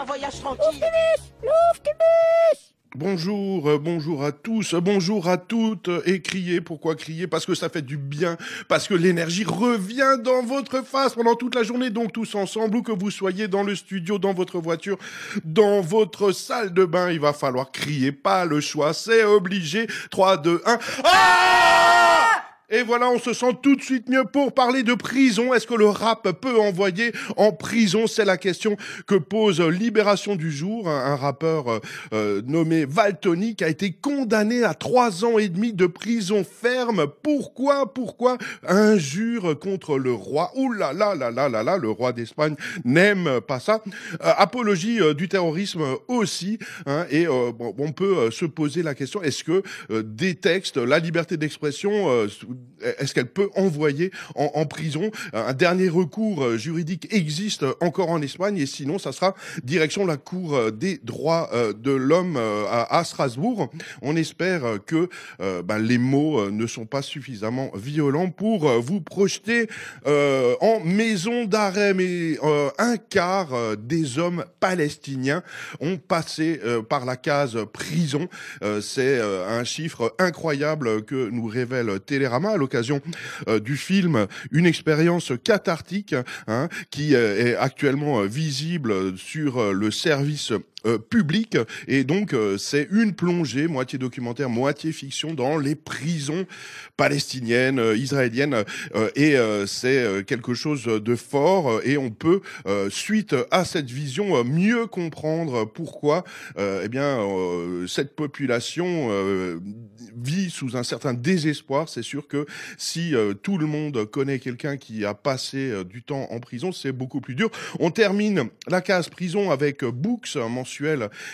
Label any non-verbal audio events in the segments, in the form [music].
un voyage tranquille. Bonjour, euh, bonjour à tous, euh, bonjour à toutes, euh, et criez, pourquoi crier Parce que ça fait du bien, parce que l'énergie revient dans votre face pendant toute la journée, donc tous ensemble, où que vous soyez dans le studio, dans votre voiture, dans votre salle de bain, il va falloir crier, pas le choix, c'est obligé. 3, 2, 1, ah et voilà, on se sent tout de suite mieux pour parler de prison. Est-ce que le rap peut envoyer en prison? C'est la question que pose Libération du Jour, un, rappeur euh, euh, nommé Valtony qui a été condamné à trois ans et demi de prison ferme. Pourquoi? Pourquoi? Injure contre le roi Ouh là là là là là là, le roi d'Espagne n'aime pas ça. Euh, apologie du terrorisme aussi. Hein, et bon, on peut se poser la question est-ce que des textes, la liberté d'expression est-ce qu'elle peut envoyer en, prison? Un dernier recours euh, juridique existe encore en Espagne et sinon, ça sera direction la Cour euh, des droits euh, de l'homme à, Strasbourg. On espère que ben, les mots ne sont pas suffisamment violents pour vous projeter en maison d'arrêt. Mais un quart des hommes palestiniens ont passé par la case prison. C'est un chiffre incroyable que nous révèle Télérama l'occasion euh, du film une expérience cathartique hein, qui euh, est actuellement euh, visible sur le service euh, public. Et donc euh, c'est une plongée moitié documentaire moitié fiction dans les prisons palestiniennes euh, israéliennes. Et c'est quelque chose de fort. Et on peut suite à cette vision mieux comprendre pourquoi eh bien cette population vit sous un certain désespoir. C'est sûr que si tout le monde connaît quelqu'un qui a passé du temps en prison c'est beaucoup plus dur. On termine la case prison avec Books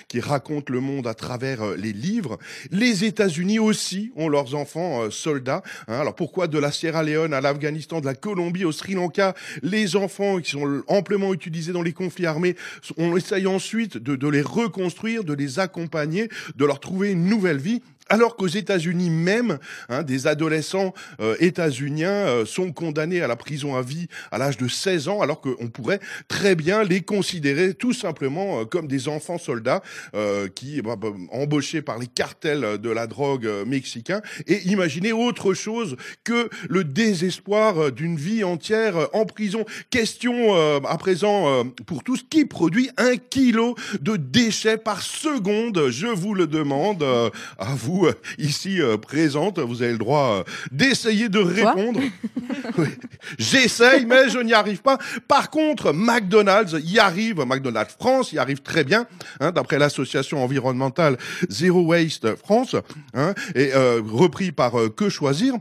qui raconte le monde à travers euh, les livres. Les États-Unis aussi ont leurs enfants euh, soldats. Hein. Alors pourquoi de la Sierra Leone à l'Afghanistan, de la Colombie au Sri Lanka, les enfants qui sont amplement utilisés dans les conflits armés, on essaye ensuite de, de les reconstruire, de les accompagner, de leur trouver une nouvelle vie. Alors qu'aux États-Unis même, hein, des adolescents euh, états-uniens euh, sont condamnés à la prison à vie à l'âge de 16 ans, alors qu'on pourrait très bien les considérer tout simplement euh, comme des enfants soldats qui bah, bah, embauchés par les cartels de la drogue mexicains et imaginer autre chose que le désespoir d'une vie entière en prison. Question à présent pour tous qui produit un kilo de déchets par seconde, je vous le demande à vous euh, ici euh, présente, vous avez le droit euh, d'essayer de répondre. [laughs] J'essaye, mais je n'y arrive pas. Par contre, McDonald's y arrive, McDonald's France y arrive très bien, hein, d'après l'association environnementale Zero Waste France, hein, et repris par Que Choisir.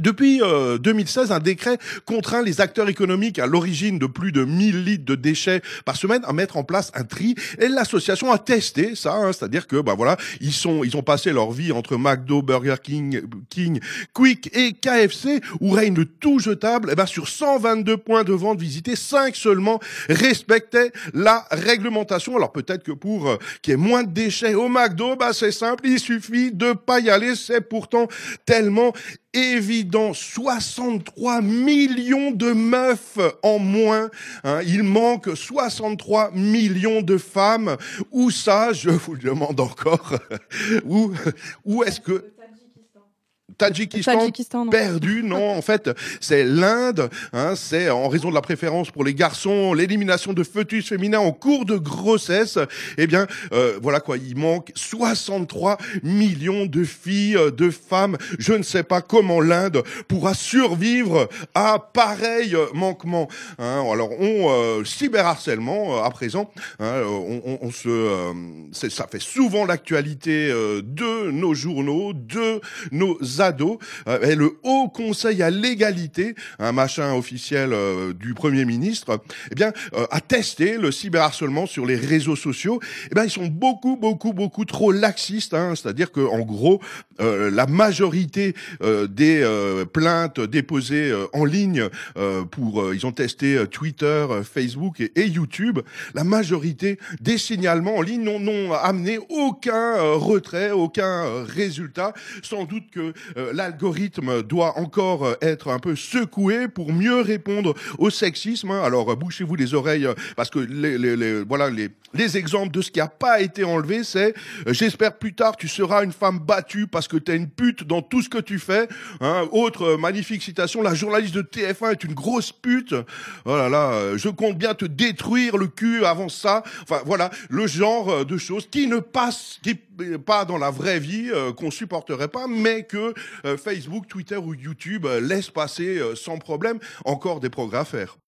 Depuis 2016, euh, un décret contraint les acteurs économiques à l'origine de plus de 1000 litres de déchets par semaine à mettre en place un tri. Et l'association a testé ça, hein, c'est-à-dire que bah voilà, ils sont, ils ont passé leur vie entre McDo, Burger King, King, Quick et KFC où règne le tout jetable. Et ben sur 122 points de vente visités, 5 seulement respectaient la réglementation. Alors peut-être que pour euh, qu'il y ait moins de déchets au McDo, bah c'est simple, il suffit de pas y aller. C'est pourtant tellement évident, 63 millions de meufs en moins. Hein. Il manque 63 millions de femmes. Où ça, je vous le demande encore. [laughs] où où est-ce que Tadjikistan, perdu. Non, en fait, c'est l'Inde. Hein, c'est en raison de la préférence pour les garçons, l'élimination de fœtus féminins en cours de grossesse. Eh bien, euh, voilà quoi, il manque 63 millions de filles, euh, de femmes. Je ne sais pas comment l'Inde pourra survivre à pareil manquement. Hein, alors, on euh, cyberharcèlement à présent. Hein, on, on, se, ça fait souvent l'actualité de nos journaux, de nos et euh, le Haut Conseil à l'égalité, un machin officiel euh, du Premier ministre, eh bien, euh, a testé le cyberharcèlement sur les réseaux sociaux. Eh bien, ils sont beaucoup, beaucoup, beaucoup trop laxistes. Hein, C'est-à-dire que, en gros, la majorité des plaintes déposées en ligne pour, ils ont testé Twitter, Facebook et, YouTube. La majorité des signalements en ligne n'ont amené aucun retrait, aucun résultat. Sans doute que l'algorithme doit encore être un peu secoué pour mieux répondre au sexisme. Hein. Alors bouchez-vous les oreilles parce que les, les, les voilà les les exemples de ce qui a pas été enlevé, c'est j'espère plus tard tu seras une femme battue parce que tu es une pute dans tout ce que tu fais. Hein. Autre magnifique citation, la journaliste de TF1 est une grosse pute. Oh là là, je compte bien te détruire le cul avant ça. Enfin voilà, le genre de choses qui ne passent pas dans la vraie vie, euh, qu'on supporterait pas, mais que euh, Facebook, Twitter ou YouTube euh, laissent passer sans problème. Encore des progrès à faire.